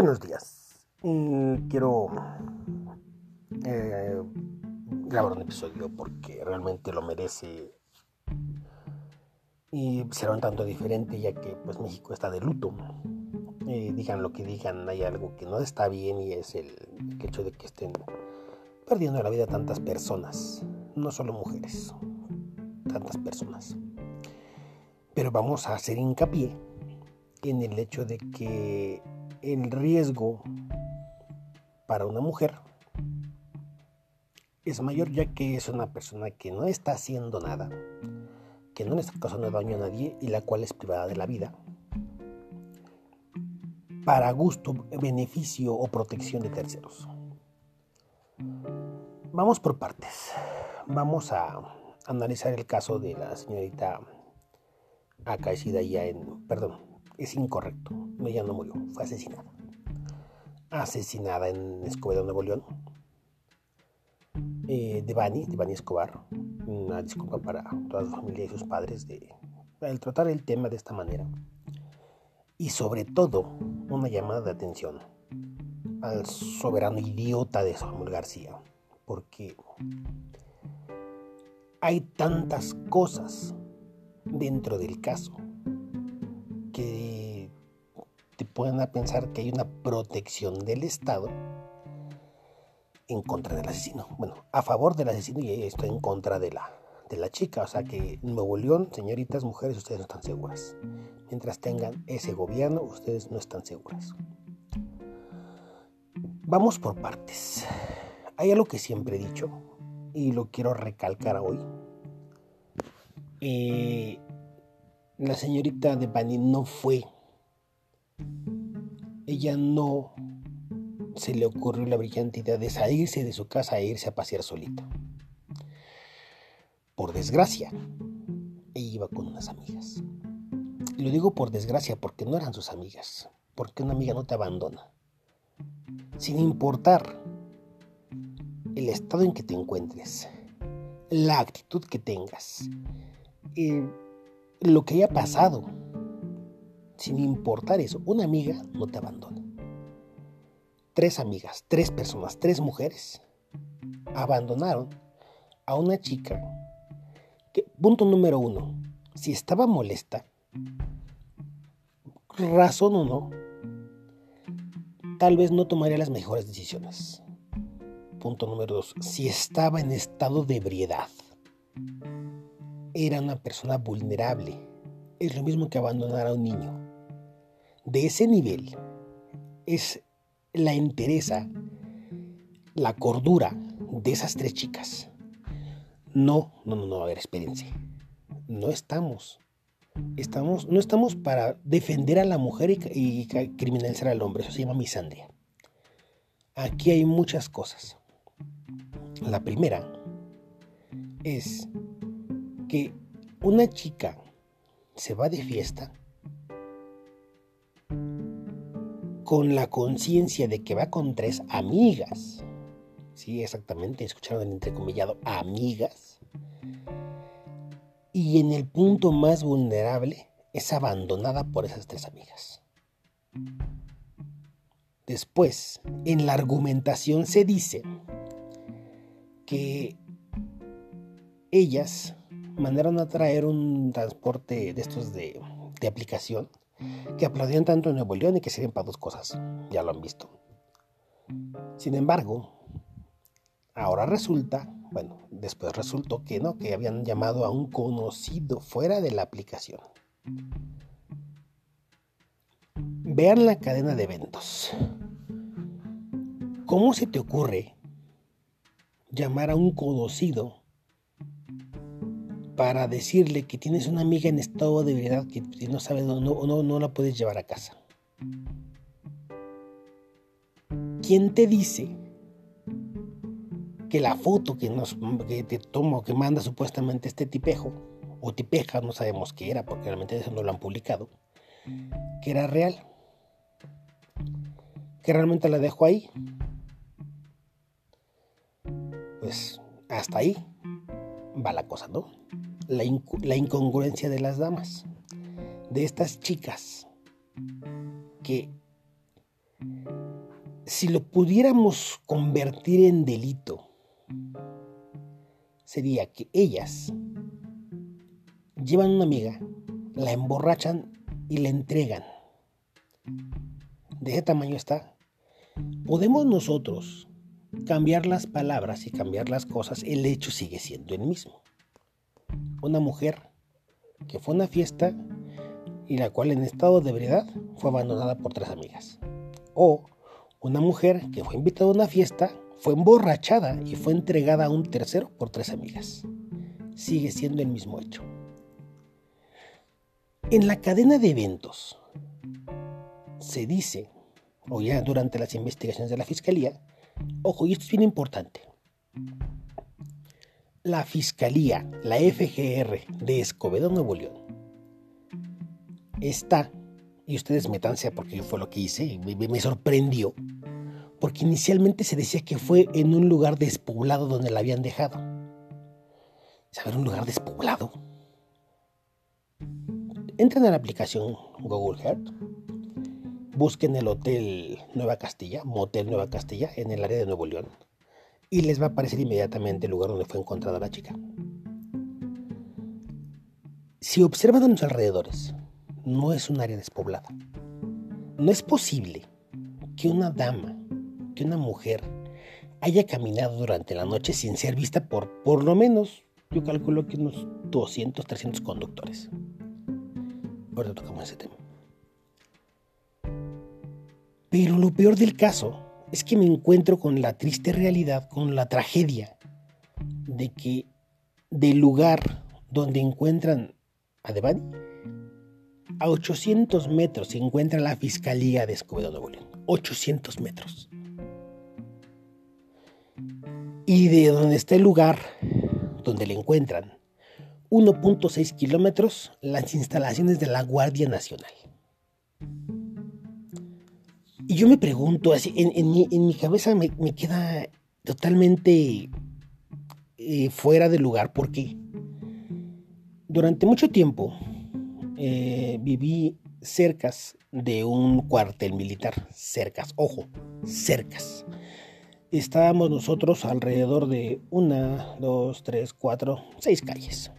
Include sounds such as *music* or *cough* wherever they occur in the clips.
Buenos días. quiero eh, grabar un episodio porque realmente lo merece y será un tanto diferente ya que pues México está de luto. Digan lo que digan, hay algo que no está bien y es el hecho de que estén perdiendo la vida tantas personas, no solo mujeres, tantas personas. Pero vamos a hacer hincapié en el hecho de que el riesgo para una mujer es mayor ya que es una persona que no está haciendo nada, que no le está causando daño a nadie y la cual es privada de la vida para gusto, beneficio o protección de terceros. Vamos por partes. Vamos a analizar el caso de la señorita acaecida ya en... Perdón, es incorrecto. Ella no murió, fue asesinada. Asesinada en Escobedo, Nuevo León. Eh, de Bani, de Bani Escobar. Una disculpa para toda su familia y sus padres de el tratar el tema de esta manera. Y sobre todo, una llamada de atención al soberano idiota de Samuel García. Porque hay tantas cosas dentro del caso que te pueden pensar que hay una protección del Estado en contra del asesino. Bueno, a favor del asesino y esto en contra de la, de la chica. O sea que Nuevo León, señoritas, mujeres, ustedes no están seguras. Mientras tengan ese gobierno, ustedes no están seguras. Vamos por partes. Hay algo que siempre he dicho y lo quiero recalcar hoy. Eh, la señorita de Bani no fue. Ella no se le ocurrió la brillante idea de salirse de su casa e irse a pasear solita. Por desgracia, ella iba con unas amigas. Y lo digo por desgracia porque no eran sus amigas, porque una amiga no te abandona. Sin importar el estado en que te encuentres, la actitud que tengas, eh, lo que haya pasado, sin importar eso, una amiga no te abandona. Tres amigas, tres personas, tres mujeres abandonaron a una chica que, punto número uno, si estaba molesta, razón o no, tal vez no tomaría las mejores decisiones. Punto número dos, si estaba en estado de ebriedad era una persona vulnerable. Es lo mismo que abandonar a un niño. De ese nivel es la entereza, la cordura de esas tres chicas. No, no, no, no a haber experiencia. No estamos. Estamos, no estamos para defender a la mujer y, y criminalizar al hombre. Eso se llama misandria. Aquí hay muchas cosas. La primera es que una chica se va de fiesta con la conciencia de que va con tres amigas. Sí, exactamente, escucharon el entrecomillado amigas. Y en el punto más vulnerable es abandonada por esas tres amigas. Después, en la argumentación se dice que ellas mandaron a traer un transporte de estos de, aplicación que aplaudían tanto en Nuevo León y que sirven para dos cosas. Ya lo han visto. Sin embargo, ahora resulta, bueno, después resultó que no, que habían llamado a un conocido fuera de la aplicación. Vean la cadena de eventos. ¿Cómo se te ocurre llamar a un conocido para decirle que tienes una amiga en estado de verdad que no sabes no, no, no la puedes llevar a casa. ¿Quién te dice que la foto que, nos, que te que manda supuestamente este tipejo, o tipeja, no sabemos qué era, porque realmente eso no lo han publicado, que era real? Que realmente la dejo ahí. Pues hasta ahí va la cosa, ¿no? La, incongruencia de las damas, de estas chicas que si lo pudiéramos convertir en delito, sería que ellas llevan una amiga, la emborrachan y la entregan. De ese tamaño está. Podemos nosotros cambiar las palabras y cambiar las cosas, el hecho sigue siendo el mismo. Una mujer que fue a una fiesta y la cual en estado de ebriedad fue abandonada por tres amigas. O una mujer que fue invitada a una fiesta, fue emborrachada y fue entregada a un tercero por tres amigas. Sigue siendo el mismo hecho. En la cadena de eventos se dice, o ya durante las investigaciones de la Fiscalía, ojo, y esto es bien importante, la Fiscalía, la FGR de Escobedo, Nuevo León, está, y ustedes metanse porque fue lo que hice, me, me sorprendió, porque inicialmente se decía que fue en un lugar despoblado donde la habían dejado. ¿Saber un lugar despoblado? Entren a la aplicación Google Earth, busquen el Hotel Nueva Castilla, Motel Nueva Castilla, en el área de Nuevo León, y les va a aparecer inmediatamente el lugar donde fue encontrada la chica. Si observan a los alrededores, no es un área despoblada. No es posible que una dama, que una mujer, haya caminado durante la noche sin ser vista por por lo menos, yo calculo que unos 200, 300 conductores. Ahora tocamos ese tema. Pero lo peor del caso es que me encuentro con la triste realidad, con la tragedia de que del lugar donde encuentran a Devani, a 800 metros se encuentra la Fiscalía de Escobedo Nuevo León. 800 metros. Y de donde está el lugar donde le encuentran 1.6 kilómetros las instalaciones de la Guardia Nacional. Yo me pregunto, así, en, mi, cabeza me, queda totalmente eh, fuera de lugar porque durante mucho tiempo eh, viví cercas de un cuartel militar, cercas, ojo, cercas. Estábamos nosotros alrededor de una, dos, tres, cuatro, seis calles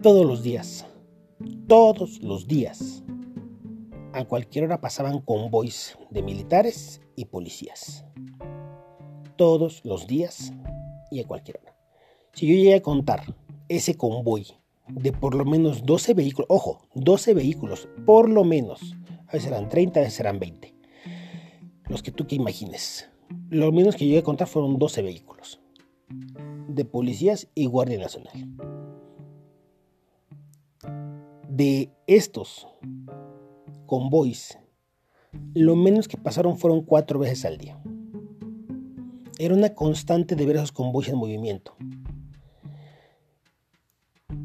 todos los días, todos los días. A cualquier hora pasaban convoys de militares y policías. Todos los días y a cualquier hora. Si yo llegué a contar ese convoy de por lo menos 12 vehículos, ojo, 12 vehículos, por lo menos, a veces eran 30, a veces eran 20, los que tú que imagines. Lo menos que llegué a contar fueron 12 vehículos de policías y Guardia Nacional de estos convoys, lo menos que pasaron fueron cuatro veces al día. Era una constante de ver esos convoys en movimiento.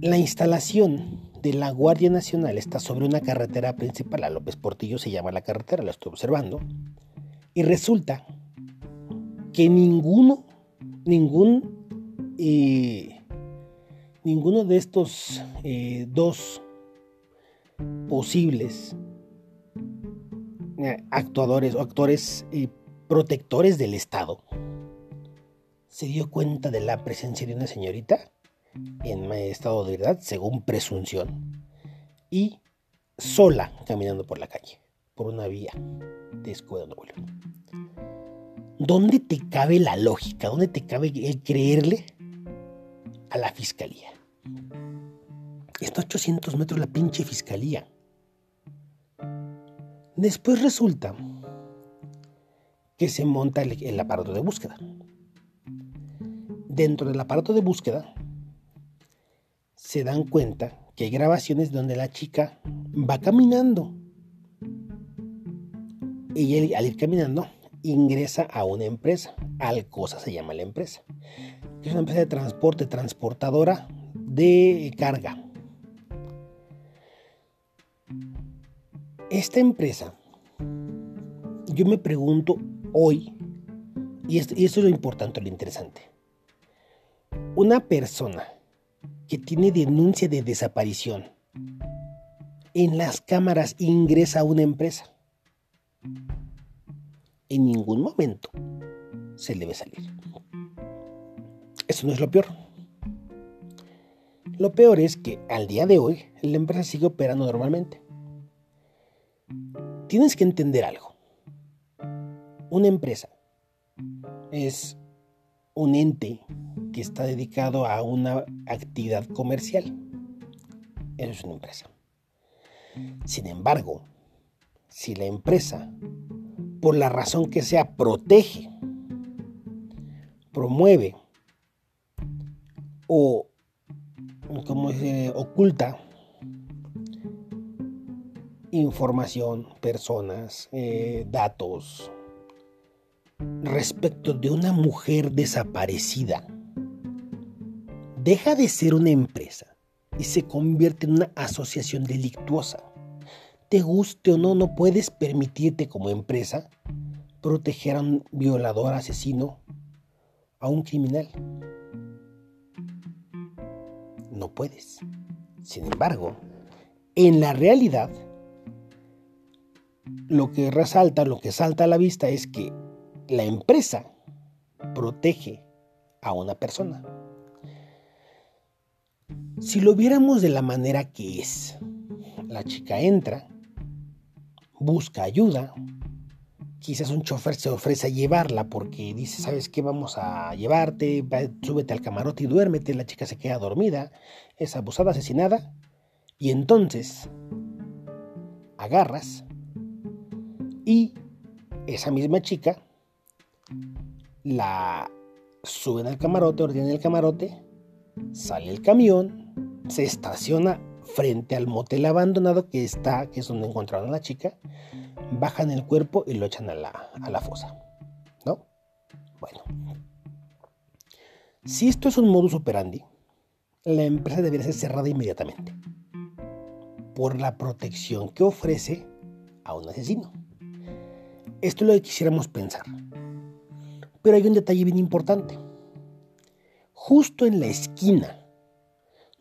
La instalación de la Guardia Nacional está sobre una carretera principal, a López Portillo se llama la carretera, la estoy observando, y resulta que ninguno, ningún, eh, ninguno de estos eh, dos posibles actuadores o actores y protectores del Estado, se dio cuenta de la presencia de una señorita en estado de verdad, según presunción, y sola caminando por la calle, por una vía de Escuela Nuevo León. ¿Dónde te cabe la lógica? ¿Dónde te cabe el creerle a la fiscalía? Está a 800 metros la pinche fiscalía. Después resulta que se monta el, aparato de búsqueda. Dentro del aparato de búsqueda se dan cuenta que hay grabaciones donde la chica va caminando. Y al ir caminando ingresa a una empresa. Alcosa se llama la empresa. Es una empresa de transporte, transportadora de carga. Esta empresa, yo me pregunto hoy, y esto, es lo importante, lo interesante, una persona que tiene denuncia de desaparición en las cámaras ingresa a una empresa. en ningún momento se le salir. Eso no es lo peor. Lo peor es que al día de hoy la empresa sigue operando normalmente. Tienes que entender algo. Una empresa es un ente que está dedicado a una actividad comercial. Eso es una empresa. Sin embargo, si la empresa, por la razón que sea, protege, promueve o como se oculta información, personas, eh, datos respecto de una mujer desaparecida, deja de ser una empresa y se convierte en una asociación delictuosa. Te guste o no, no puedes permitirte como empresa proteger a un violador, asesino, a un criminal. No puedes. Sin embargo, en la realidad, lo que resalta, lo que salta a la vista es que la empresa protege a una persona. Si lo viéramos de la manera que es, la chica entra, busca ayuda, quizás un chofer se ofrece a llevarla porque dice, ¿sabes qué? Vamos a llevarte, súbete al camarote y duérmete, la chica se queda dormida, es abusada, asesinada, y entonces agarras y esa misma chica la suben al camarote, ordenan el camarote, sale el camión, se estaciona frente al motel abandonado que está, que es donde encontraron a la chica, bajan el cuerpo y lo echan a la, a la fosa. ¿No? Bueno. Si esto es un modus operandi, la empresa debería ser cerrada inmediatamente por la protección que ofrece a un asesino. Esto es lo que quisiéramos pensar. Pero hay un detalle bien importante. Justo en la esquina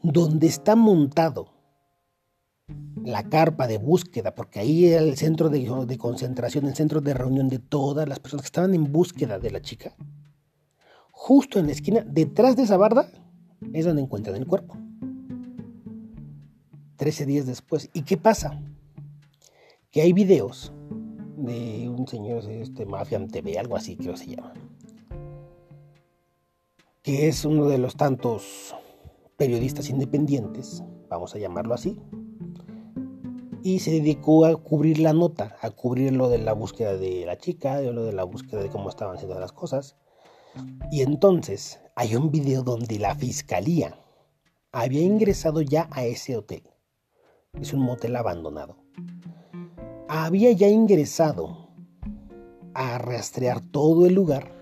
donde está montado la carpa de búsqueda, porque ahí era el centro de, concentración, el centro de reunión de todas las personas que estaban en búsqueda de la chica, justo en la esquina, detrás de esa barda, es donde encuentran el cuerpo. Trece días después. ¿Y qué pasa? Que hay videos de un señor, este Mafian TV, algo así creo se llama, que es uno de los tantos periodistas independientes, vamos a llamarlo así, y se dedicó a cubrir la nota, a cubrir lo de la búsqueda de la chica, lo de la búsqueda de cómo estaban haciendo las cosas. Y entonces hay un video donde la fiscalía había ingresado ya a ese hotel. Es un motel abandonado. Había ya ingresado a rastrear todo el lugar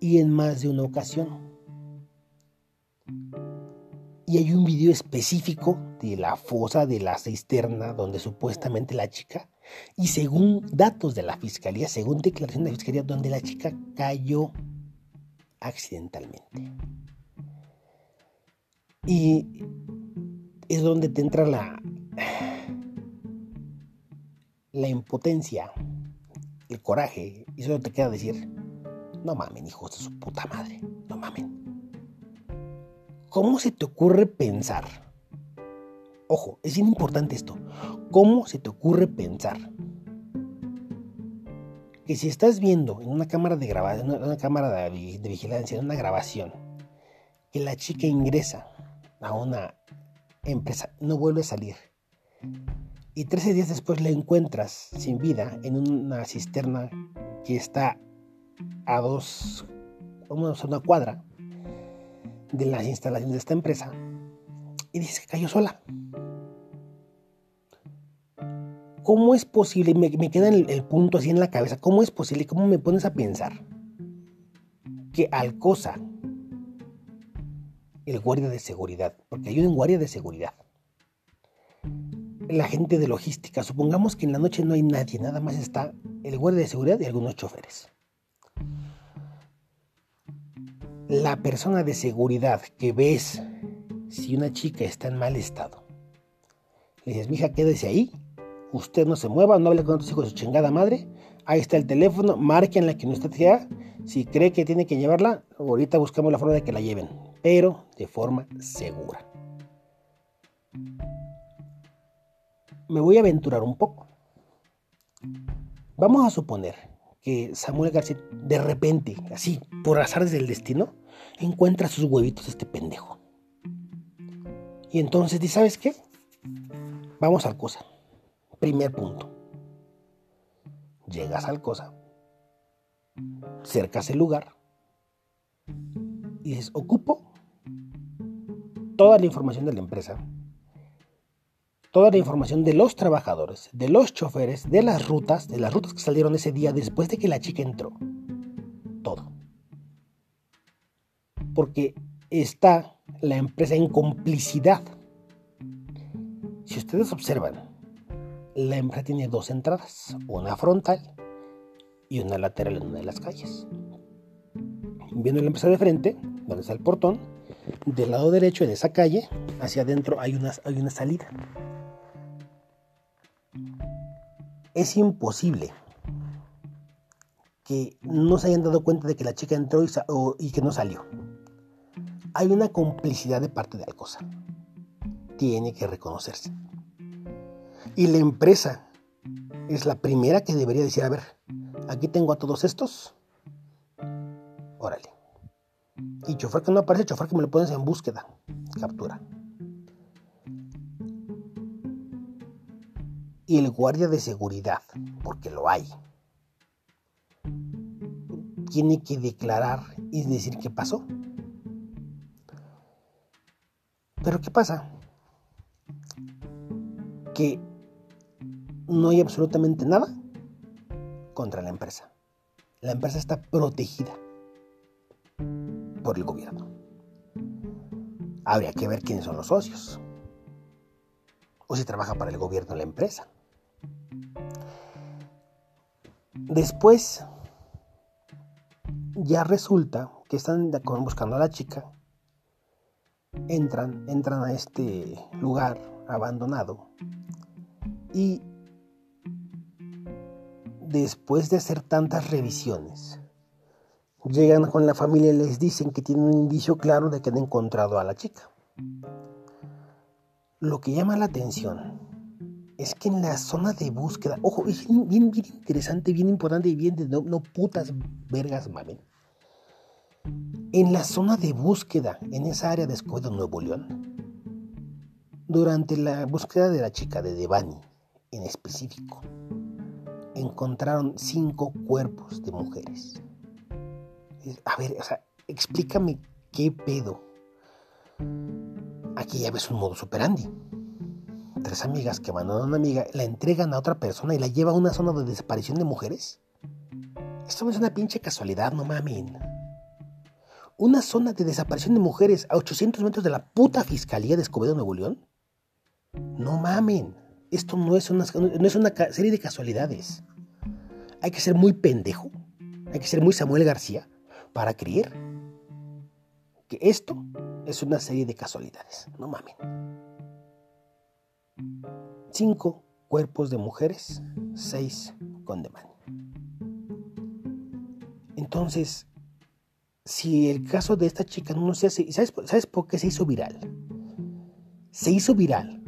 y en más de una ocasión y hay un video específico de la fosa de la cisterna donde supuestamente la chica, y según datos de la fiscalía, según declaración de la fiscalía, donde la chica cayó accidentalmente. Y es donde te entra la, la impotencia, el coraje, y solo te queda decir, no mamen, hijos de su puta madre, no mamen. ¿Cómo se te ocurre pensar? Ojo, es bien importante esto. ¿Cómo se te ocurre pensar que si estás viendo en una cámara de grabación, en una cámara de, vigilancia, en una grabación, que la chica ingresa a una empresa, no vuelve a salir, y 13 días después la encuentras sin vida en una cisterna que está a dos, a una cuadra, de las instalaciones de esta empresa y dices que cayó sola. ¿Cómo es posible? Me, me queda el, el, punto así en la cabeza. ¿Cómo es posible? ¿Cómo me pones a pensar que Alcosa, el guardia de seguridad, porque hay un guardia de seguridad, la gente de logística, supongamos que en la noche no hay nadie, nada más está el guardia de seguridad y algunos choferes la persona de seguridad que ves si una chica está en mal estado, le dices, mija, quédese ahí, usted no se mueva, no hable con otros hijos de su chingada madre, Ahí está el teléfono, la que no está sea. Si cree que tiene que llevarla, ahorita buscamos la forma de que la lleven, pero de forma segura. Me voy a aventurar un poco. Vamos a suponer que Samuel García de repente, así, por azares del destino, encuentra sus huevitos este pendejo. Y entonces dice, ¿sabes qué? Vamos al cosa. Primer punto. Llegas al cosa, cercas el lugar y dices, ocupo toda la información de la empresa, toda la información de los trabajadores, de los choferes, de las rutas, de las rutas que salieron ese día después de que la chica entró. Todo. Porque está la empresa en complicidad. Si ustedes observan, la empresa tiene dos entradas, una frontal y una lateral en una de las calles. Viendo la empresa de frente, donde está el portón, del lado derecho de esa calle, hacia adentro hay una, hay una salida. Es imposible que no se hayan dado cuenta de que la chica entró y, que no salió. Hay una complicidad de parte de Alcosa. Tiene que reconocerse. Y la empresa es la primera que debería decir, a ver, aquí tengo a todos estos. Órale. Y chofer que no aparece, chofer que me lo pones en búsqueda. Captura. Y el guardia de seguridad, porque lo hay, tiene que declarar y decir qué pasó. Pero ¿qué pasa? Que no hay absolutamente nada contra la empresa. La empresa está protegida por el gobierno. Habría que ver quiénes son los socios. O si trabaja para el gobierno la empresa. Después, ya resulta que están buscando a la chica. Entran, entran a este lugar abandonado. Y después de hacer tantas revisiones, llegan con la familia y les dicen que tienen un indicio claro de que han encontrado a la chica. Lo que llama la atención es que en la zona de búsqueda, ojo, es bien, bien interesante, bien importante y bien de no, putas vergas mamen. En la zona de búsqueda, en esa área de Escobedo, Nuevo León, durante la búsqueda de la chica de Devani, en específico, encontraron cinco cuerpos de mujeres. A ver, o sea, explícame qué pedo. Aquí ya ves un modo superandi. Tres amigas que abandonan a una amiga, la entregan a otra persona y la lleva a una zona de desaparición de mujeres. Esto no es una pinche casualidad, no mamen. Una zona de desaparición de mujeres a 800 metros de la puta fiscalía de Escobedo, Nuevo León. No mamen. Esto no es, una, no es una serie de casualidades. Hay que ser muy pendejo, hay que ser muy Samuel García para creer que esto es una serie de casualidades. No mamen. Cinco cuerpos de mujeres, seis con demonio. Entonces, si el caso de esta chica no se hace, ¿sabes, ¿sabes por qué se hizo viral? Se hizo viral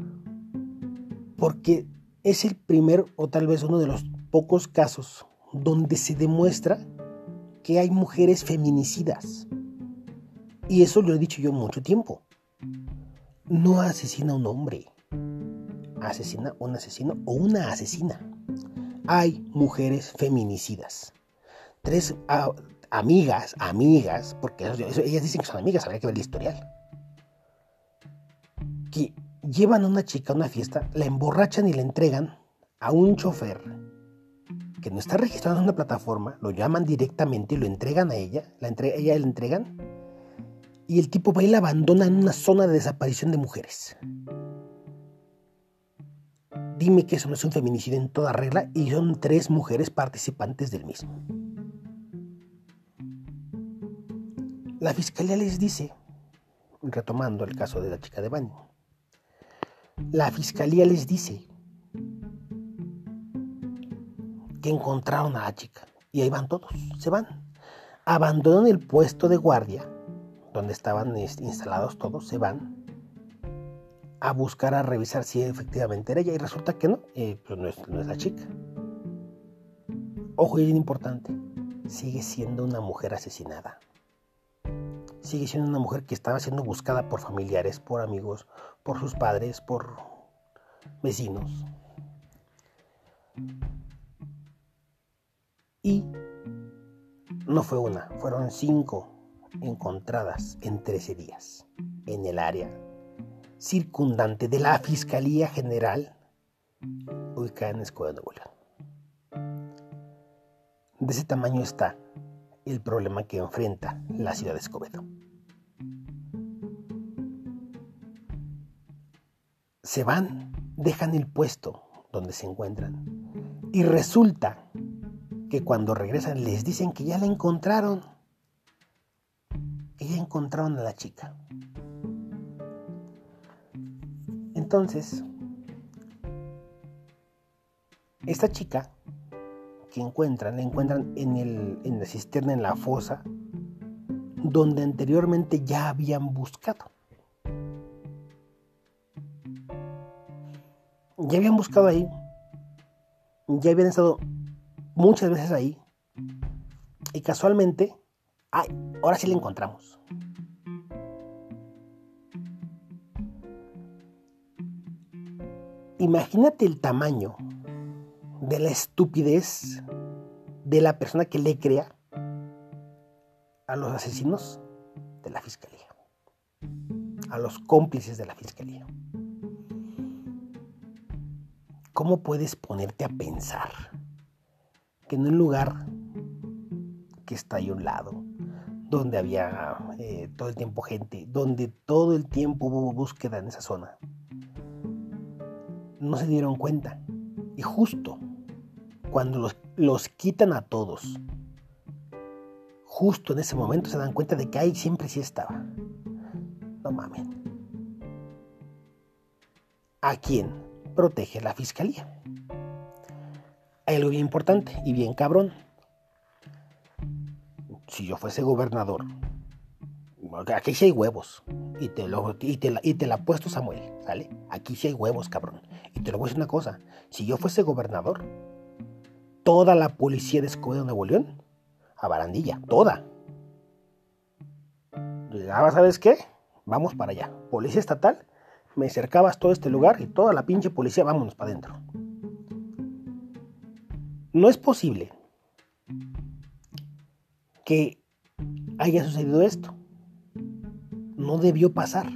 porque es el primer o tal vez uno de los pocos casos donde se demuestra que hay mujeres feminicidas. Y eso lo he dicho yo mucho tiempo. No asesina un hombre, asesina un asesino o una asesina. Hay mujeres feminicidas. Tres amigas, amigas, porque ellas dicen que son amigas, habría que ver el historial. Que llevan a una chica a una fiesta, la emborrachan y la entregan a un chofer que no está registrado en una plataforma, lo llaman directamente y lo entregan a ella, la entre, ella le entregan, y el tipo va y la abandona en una zona de desaparición de mujeres. Dime que eso no es un feminicidio en toda regla y son tres mujeres participantes del mismo. La fiscalía les dice, retomando el caso de la chica de baño, la fiscalía les dice que encontraron a la chica. Y ahí van todos, se van. Abandonan el puesto de guardia, donde estaban instalados todos, se van a buscar, a revisar si efectivamente era ella. Y resulta que no, eh, pues no es, no es la chica. Ojo, y bien importante, sigue siendo una mujer asesinada. Sigue siendo una mujer que estaba siendo buscada por familiares, por amigos, por sus padres, por vecinos. Y no fue una, fueron cinco encontradas en 13 días en el área circundante de la Fiscalía General ubicada en Escuela de Nuevo. De ese tamaño está el problema que enfrenta la ciudad de Escobedo. Se van, dejan el puesto donde se encuentran y resulta que cuando regresan les dicen que ya la encontraron. Que ya encontraron a la chica. Entonces, esta chica que encuentran, la encuentran en, el, en la cisterna, en la fosa, donde anteriormente ya habían buscado. Ya habían buscado ahí, ya habían estado muchas veces ahí, y casualmente, ay, ahora sí la encontramos. Imagínate el tamaño de la estupidez de la persona que le crea a los asesinos de la fiscalía, a los cómplices de la fiscalía. ¿Cómo puedes ponerte a pensar que en un lugar que está ahí a un lado, donde había eh, todo el tiempo gente, donde todo el tiempo hubo búsqueda en esa zona, no se dieron cuenta? Y justo cuando los, los quitan a todos, justo en ese momento se dan cuenta de que ahí siempre sí estaba. No mames. ¿A quién protege la fiscalía? Hay algo bien importante y bien cabrón. Si yo fuese gobernador, aquí sí hay huevos. Y te, lo, y te, la, y te la puesto Samuel, ¿sale? Aquí sí hay huevos, cabrón. Y te lo voy a decir una cosa. Si yo fuese gobernador, toda la policía de Escobedo, Nuevo León, a Barandilla, toda. Ah, ¿sabes qué? Vamos para allá. Policía estatal, me cercabas todo este lugar y toda la pinche policía, vámonos para adentro. No es posible que haya sucedido esto. No debió pasar.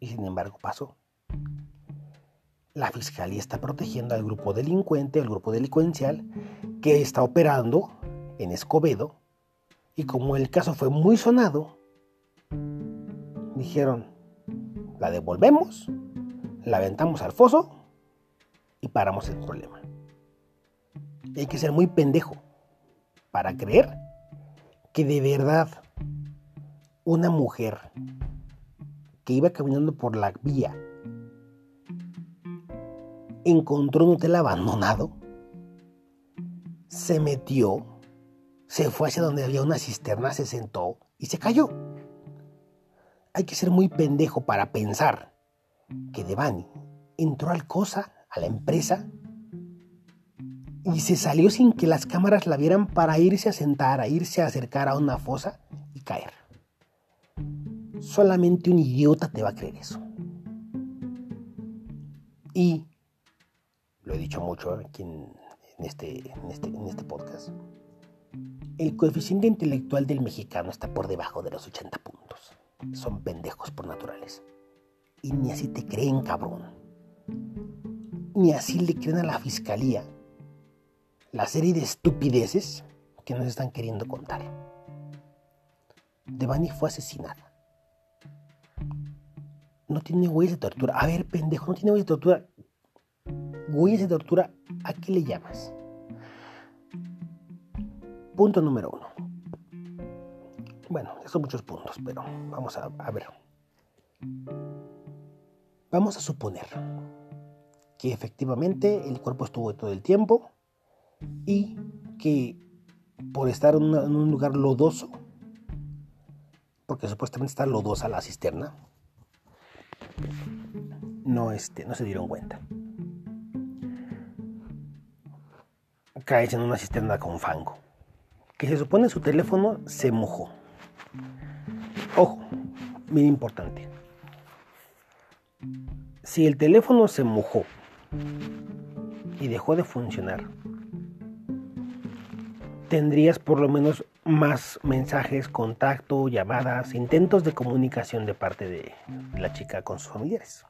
Y sin embargo pasó la fiscalía está protegiendo al grupo delincuente, al grupo delincuencial que está operando en Escobedo. Y como el caso fue muy sonado, dijeron, la devolvemos, la aventamos al foso y paramos el problema. hay que ser muy pendejo para creer que de verdad una mujer que iba caminando por la vía encontró un hotel abandonado, se metió, se fue hacia donde había una cisterna, se sentó y se cayó. Hay que ser muy pendejo para pensar que Devani entró al COSA, a la empresa, y se salió sin que las cámaras la vieran para irse a sentar, a irse a acercar a una fosa y caer. Solamente un idiota te va a creer eso. Y lo he dicho mucho aquí este, en, este, en este podcast, el coeficiente intelectual del mexicano está por debajo de los 80 puntos. Son pendejos por naturales. Y ni así te creen, cabrón. Ni así le creen a la fiscalía la serie de estupideces que nos están queriendo contar. Devani fue asesinada. No tiene huellas de tortura. A ver, pendejo, no tiene huellas de tortura huellas de tortura, ¿a qué le llamas? Punto número uno. Bueno, son muchos puntos, pero vamos a, a ver. Vamos a suponer que efectivamente el cuerpo estuvo todo el tiempo y que por estar en, un lugar lodoso, porque supuestamente está lodosa la cisterna, no, este, no se dieron cuenta. Caes en una cisterna con fango, que se supone su teléfono se mojó. Ojo, bien importante. Si el teléfono se mojó y dejó de funcionar, tendrías por lo menos más mensajes, contacto, llamadas, intentos de comunicación de parte de la chica con sus familiares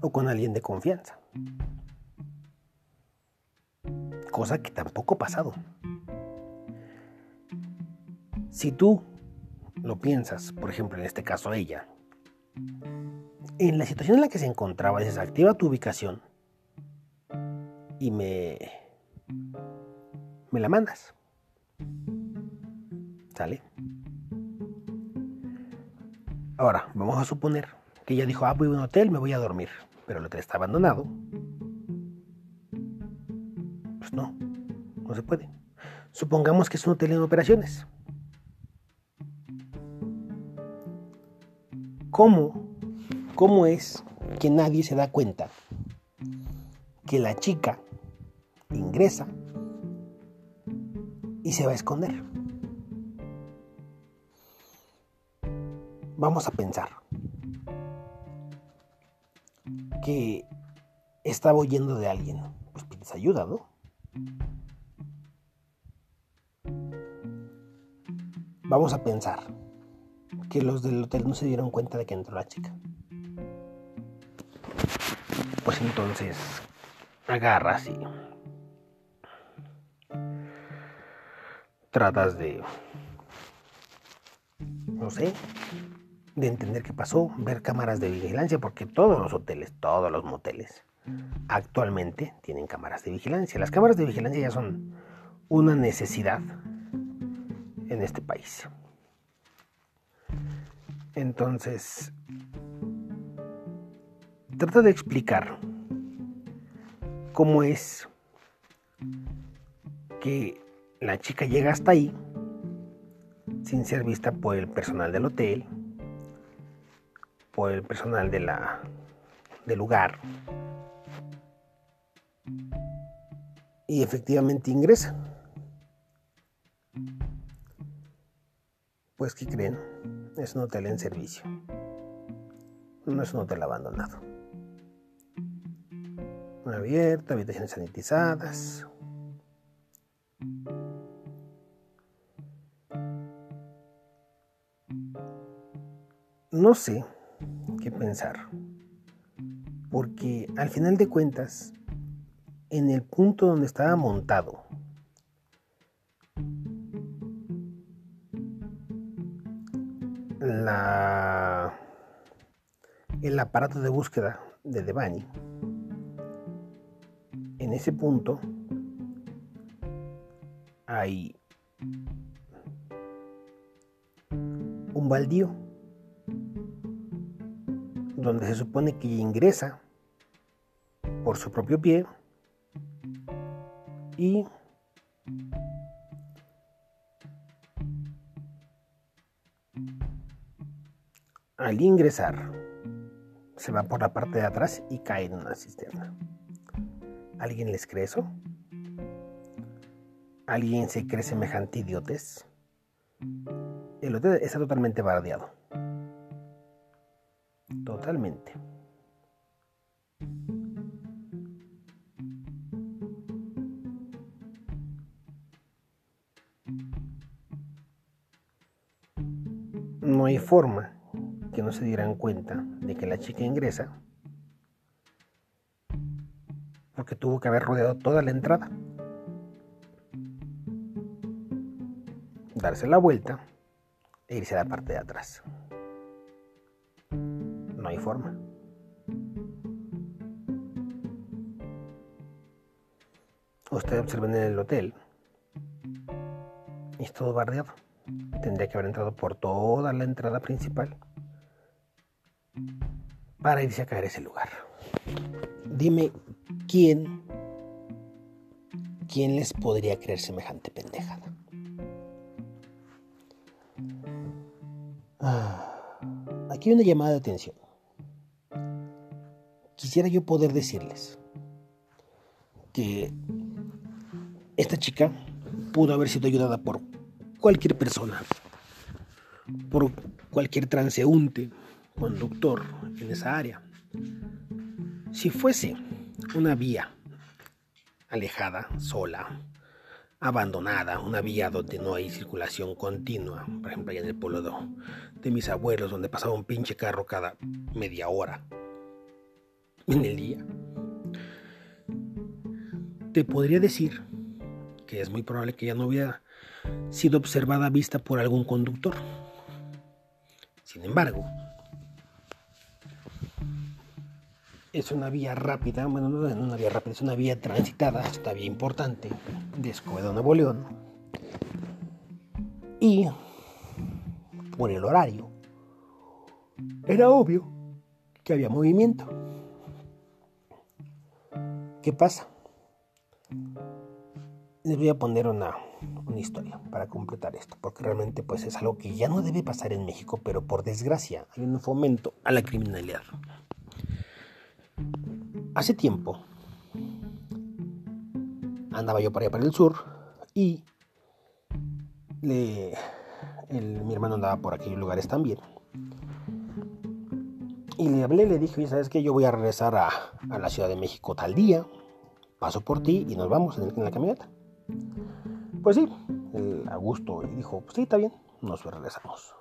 o con alguien de confianza. Cosa que tampoco ha pasado. Si tú lo piensas, por ejemplo en este caso ella, en la situación en la que se encontraba, desactiva tu ubicación y me, me la mandas. Ahora, vamos a suponer que ella dijo, ah, voy a un hotel, me voy a dormir, pero el hotel está abandonado. Pues no, no se puede. Supongamos que es un hotel en operaciones. ¿Cómo, cómo es que nadie se da cuenta que la chica ingresa y se va a esconder? Vamos a pensar que estaba oyendo de alguien. Pues pides ayuda, ¿no? Vamos a pensar que los del hotel no se dieron cuenta de que entró la chica. Pues entonces agarras y tratas de, no sé, de entender qué pasó, ver cámaras de vigilancia, porque todos los hoteles, todos los moteles actualmente tienen cámaras de vigilancia. Las cámaras de vigilancia ya son una necesidad en este país. Entonces, trata de explicar cómo es que la chica llega hasta ahí sin ser vista por el personal del hotel, el personal de la, del lugar. Y efectivamente ingresa. Pues, ¿qué creen? Es un hotel en servicio. No es un hotel abandonado. Abierto, habitaciones sanitizadas. No sé qué pensar. Porque al final de cuentas, en el punto donde estaba montado, la, el aparato de búsqueda de Devani. En ese punto hay un baldío donde se supone que ingresa por su propio pie y Al ingresar, se va por la parte de atrás y cae en una cisterna. ¿Alguien les cree eso? ¿Alguien se cree semejante idiotes? El hotel está totalmente bardeado. No hay forma que no se dieran cuenta de que la chica ingresa porque tuvo que haber rodeado toda la entrada, darse la vuelta e irse a la parte de atrás. Hay forma. Usted observen en el hotel y es todo bardeado. Tendría que haber entrado por toda la entrada principal para irse a caer ese lugar. Dime quién ¿quién les podría creer semejante pendejada? Ah, aquí hay una llamada de atención. Quisiera yo poder decirles que esta chica pudo haber sido ayudada por cualquier persona, por cualquier transeúnte, conductor en esa área. Si fuese una vía alejada, sola, abandonada, una vía donde no hay circulación continua, por ejemplo allá en el pueblo de, de mis abuelos, donde pasaba un pinche carro cada media hora en el día, te podría decir que es muy probable que ya no hubiera sido observada vista por algún conductor. Sin embargo, es una vía rápida, bueno, no es una vía rápida, es una vía transitada, esta vía importante de Escobedo, Nuevo León. Y por el horario, era obvio que había movimiento. ¿Qué pasa? Les voy a poner una, una historia para completar esto, porque realmente pues es algo que ya no debe pasar en México, pero por desgracia hay un fomento a la criminalidad. Hace tiempo andaba yo para allá para el sur y le, mi hermano andaba por aquellos lugares también. Y le hablé, le dije, ¿sabes qué? Yo voy a regresar a, a, la Ciudad de México tal día, paso por ti y nos vamos en, la camioneta. Pues sí, el Augusto dijo, pues sí, está bien, nos regresamos.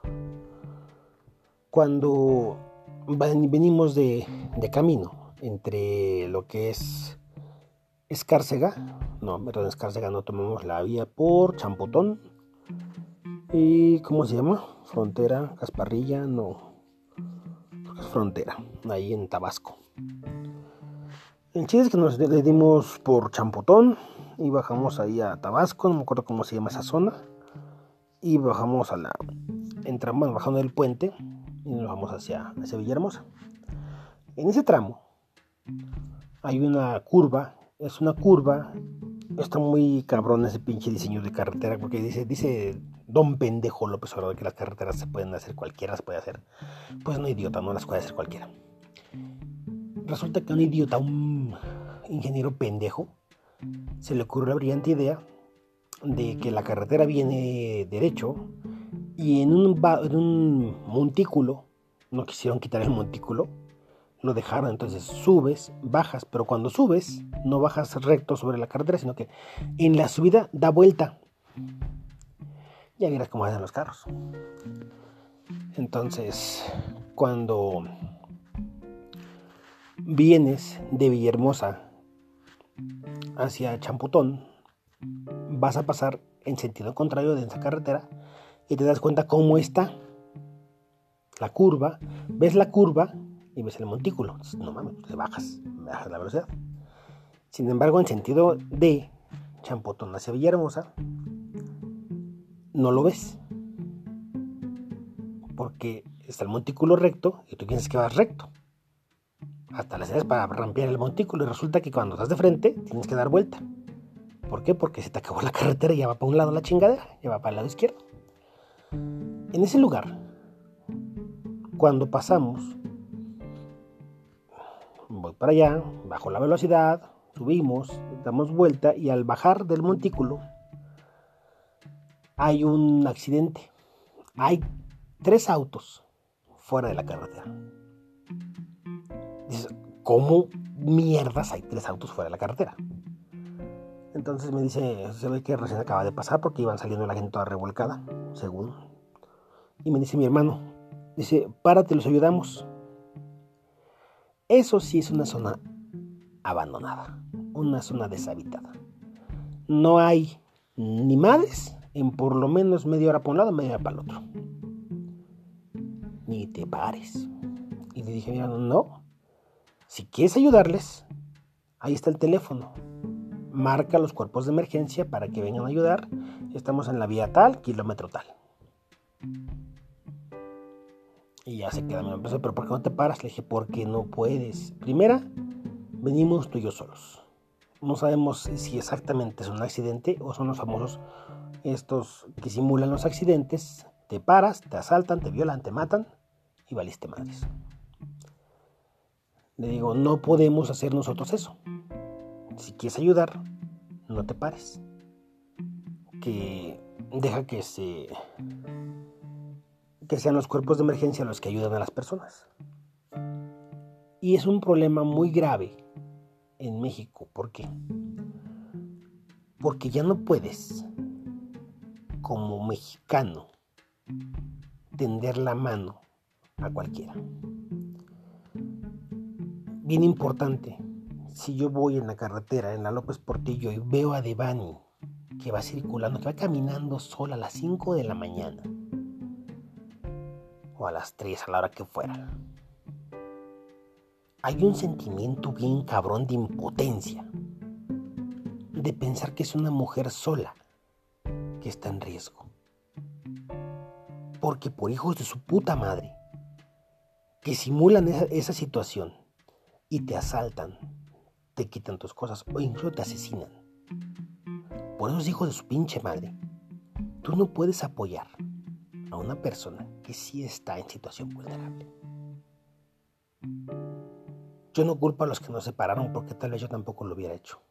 Cuando venimos de, de camino, entre lo que es Escárcega, no, perdón, Escárcega no tomamos la vía por Champotón y ¿cómo se llama? Frontera, Casparrilla, no, frontera, ahí en Tabasco. El chiste es que nos le dimos por Champotón y bajamos ahí a Tabasco, no me acuerdo cómo se llama esa zona, y bajamos a la, entramos bajando del puente y nos vamos hacia, hacia Villahermosa. En ese tramo hay una curva, es una curva, está muy cabrón ese pinche diseño de carretera, porque dice, dice Don Pendejo López Obrador que las carreteras se pueden hacer, cualquiera las puede hacer. Pues no idiota, no las puede hacer cualquiera. Resulta que un idiota, un ingeniero pendejo, se le ocurrió la brillante idea de que la carretera viene derecho y en un, en un montículo, no quisieron quitar el montículo, lo dejaron. Entonces subes, bajas, pero cuando subes no bajas recto sobre la carretera, sino que en la subida da vuelta. Ya miras cómo hacen los carros. Entonces, cuando vienes de Villahermosa hacia Champutón, vas a pasar en sentido contrario de esa carretera y te das cuenta cómo está la curva. Ves la curva y ves el montículo. no mames, le bajas, bajas la velocidad. Sin embargo, en sentido de Champotón hacia Villahermosa, no lo ves. Porque está el montículo recto y tú piensas que vas recto. Hasta las veces para rampear el montículo y resulta que cuando estás de frente tienes que dar vuelta. ¿Por qué? Porque se te acabó la carretera y ya va para un lado la chingadera, ya va para el lado izquierdo. En ese lugar, cuando pasamos voy para allá, bajo la velocidad, subimos, damos vuelta y al bajar del montículo hay un accidente. Hay tres autos fuera de la carretera. Dices, ¿cómo mierdas hay tres autos fuera de la carretera? Entonces me dice, se ve que recién acaba de pasar porque iban saliendo la gente toda revolcada, según. Y me dice mi hermano, dice, párate, los ayudamos. Eso sí es una zona abandonada, una zona deshabitada. No hay ni madres en por lo menos media hora para un lado, media hora para el otro. Ni te pares. Y le dije, mira, no, si quieres ayudarles, ahí está el teléfono. Marca los cuerpos de emergencia para que vengan a ayudar. Estamos en la vía tal, kilómetro tal. Y ya se queda mi empresa, pero ¿por qué no te paras? Le dije, porque no puedes. Primera, venimos tú y yo solos. no sabemos si exactamente es un accidente o son los famosos estos que simulan los accidentes. Te paras, te asaltan, te violan, te matan y valiste madres. Le digo, no podemos hacer nosotros eso. Si quieres ayudar, no te pares. Que deja que se que sean los cuerpos de emergencia los que ayuden a las personas. Y es un problema muy grave en México. ¿Por qué? Porque ya no puedes, como mexicano, tender la mano a cualquiera. Bien importante, si yo voy en la carretera, en la López Portillo, y veo a Devani que va circulando, que va caminando sola a las 5 de la mañana, o a las 3, a la hora que fuera, hay un sentimiento bien cabrón de impotencia, de pensar que es una mujer sola que está en riesgo. Porque por hijos de su puta madre, que simulan esa, situación y te asaltan, te quitan tus cosas o incluso te asesinan. Por esos hijos de su pinche madre, tú no puedes apoyar a una persona que sí está en situación vulnerable. Yo no culpo a los que nos separaron porque tal vez yo tampoco lo hubiera hecho.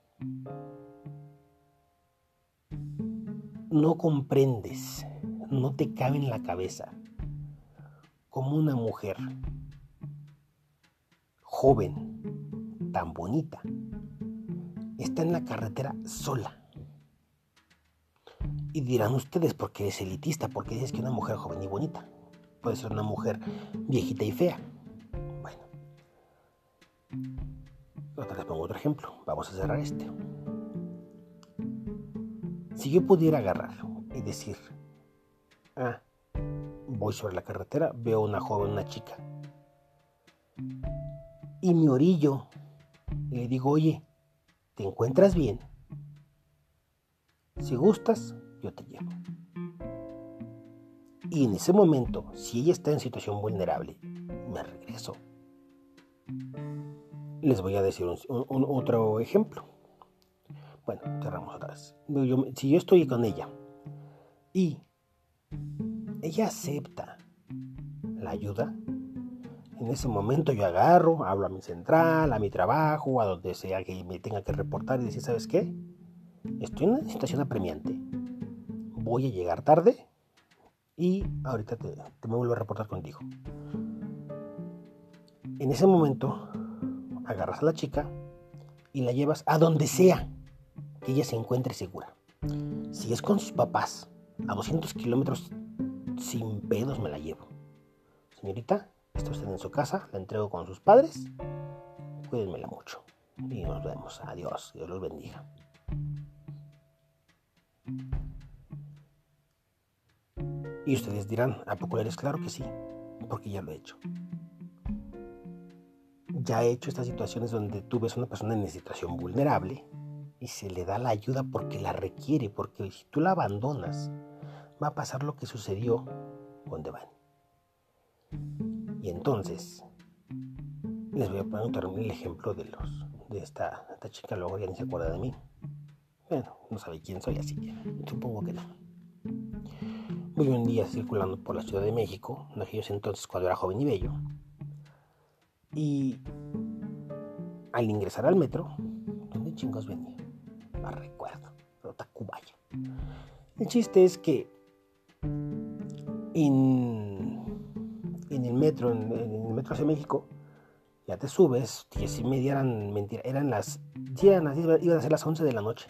No comprendes, no te cabe en la cabeza como una mujer joven, tan bonita, está en la carretera sola. Y dirán ustedes, porque es elitista, porque dices que una mujer joven y bonita puede ser una mujer viejita y fea. Otra les pongo otro ejemplo. Vamos a cerrar este. Si yo pudiera agarrar y decir, ah, voy sobre la carretera, veo una joven, una chica, y me orillo le digo, oye, ¿te encuentras bien? Si gustas, yo te llevo. Y en ese momento, si ella está en situación vulnerable, me regreso les voy a decir un, otro ejemplo. Bueno, cerramos otra vez. si yo estoy con ella y ella acepta la ayuda, en ese momento yo agarro, hablo a mi central, a mi trabajo, a donde sea que me tenga que reportar y decir, ¿sabes qué? Estoy en una situación apremiante. Voy a llegar tarde y ahorita te, me vuelvo a reportar contigo. En ese momento agarras a la chica y la llevas a donde sea que ella se encuentre segura. Si es con sus papás, a 200 kilómetros sin pedos me la llevo. Señorita, está usted en su casa, la entrego con sus padres. Cuídenmela mucho. Y nos vemos. Adiós. Dios los bendiga. Y ustedes dirán, ¿a poco eres claro que sí? Porque ya lo he hecho ya he hecho estas situaciones donde tú ves a una persona en situación vulnerable y se le da la ayuda porque la requiere, porque si tú la abandonas, va a pasar lo que sucedió con Devani. Y entonces, les voy a poner el ejemplo de los de esta, esta chica, luego ya ni se acuerda de mí. Bueno, no sabe quién soy, así que supongo que no. Voy un día circulando por la Ciudad de México, en aquellos entonces cuando era joven y bello, y al ingresar al metro, ¿dónde chingos venía? No recuerdo, pero Tacubaya. El chiste es que en, el metro, en, el metro hacia México, ya te subes, diez y media eran mentira, eran las, iban a ser las 11 de la noche.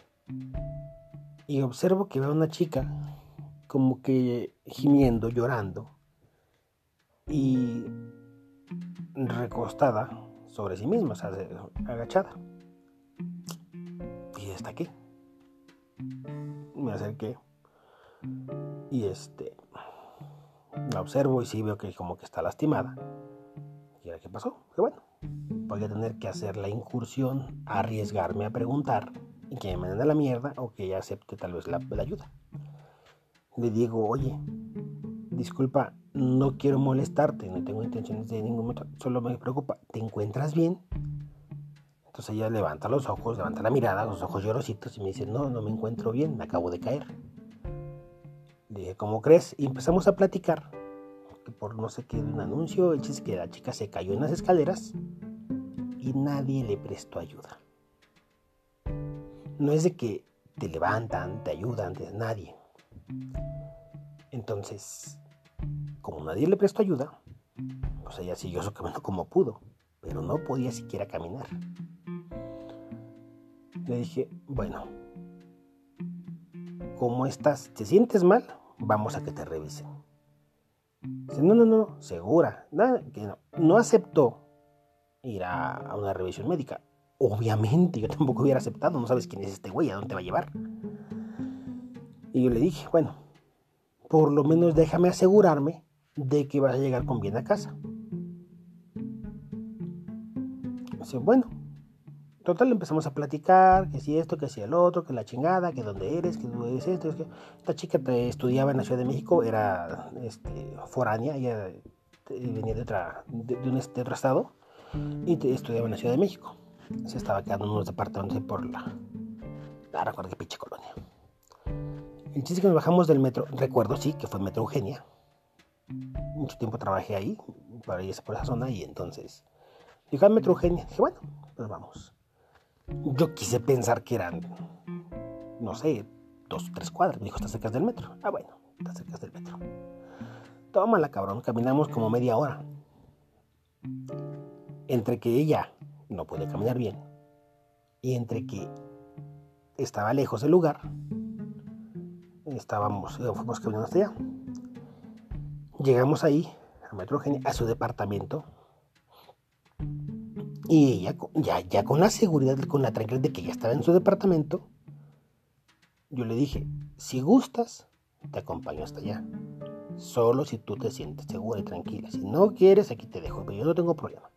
Y observo que veo una chica como que gimiendo, llorando. Y recostada sobre sí misma, o sea, agachada. Y está aquí. Me acerqué. Y este. La observo y sí veo que como que está lastimada. ¿Y ahora qué pasó? Que bueno, voy a tener que hacer la incursión, arriesgarme a preguntar y que me manden a la mierda o que ella acepte tal vez la, la ayuda. Le digo, oye, disculpa, no quiero molestarte, no tengo intenciones de ningún momento, solo me preocupa, ¿te encuentras bien? Entonces ella levanta los ojos, levanta la mirada, los ojos llorositos y me dice, no, no me encuentro bien, me acabo de caer. Le dije, ¿cómo crees? Y empezamos a platicar, que por no sé qué, un anuncio, el chiste que la chica se cayó en las escaleras y nadie le prestó ayuda. No es de que te levantan, te ayudan, nadie. Entonces, como nadie le prestó ayuda, pues ella siguió su camino como pudo, pero no podía siquiera caminar. Le dije, bueno, ¿cómo estás? ¿Te sientes mal? Vamos a que te revisen. Dice, no, no, no, segura. Que no. aceptó ir a, una revisión médica. Obviamente, yo tampoco hubiera aceptado, no sabes quién es este güey, a dónde va a llevar. Y yo le dije, bueno, por lo menos déjame asegurarme de que vas a llegar con bien a casa. Dice, bueno, total empezamos a platicar, que si esto, que si el otro, que la chingada, que dónde eres, que tú eres esto. que... Esta chica estudiaba en la Ciudad de México, era este, foránea, ella eh, venía de, otra, de, un, otro estado y estudiaba en la Ciudad de México. Se estaba quedando en unos departamentos por la... Ah, recuerdo que pinche colonia. El chiste que nos bajamos del metro, recuerdo sí, que fue Metro Eugenia. Mucho tiempo trabajé ahí, para irse por esa zona, y entonces dije al Metro Eugenia. Dije, bueno, pues vamos. Yo quise pensar que eran, no sé, dos o tres cuadras. Me dijo, ¿estás cerca del metro? Ah, bueno, estás cerca del metro. Tómala, cabrón. Caminamos como media hora entre que ella no puede caminar bien y entre que estaba lejos del lugar, estábamos, eh, fuimos caminando hasta allá. Llegamos ahí, a Metro a su departamento, y ella, ya, ya con la seguridad, con la tranquilidad de que ya estaba en su departamento, yo le dije, si gustas, te acompaño hasta allá. Solo si tú te sientes segura y tranquila. Si no quieres, aquí te dejo, pero yo no tengo problema.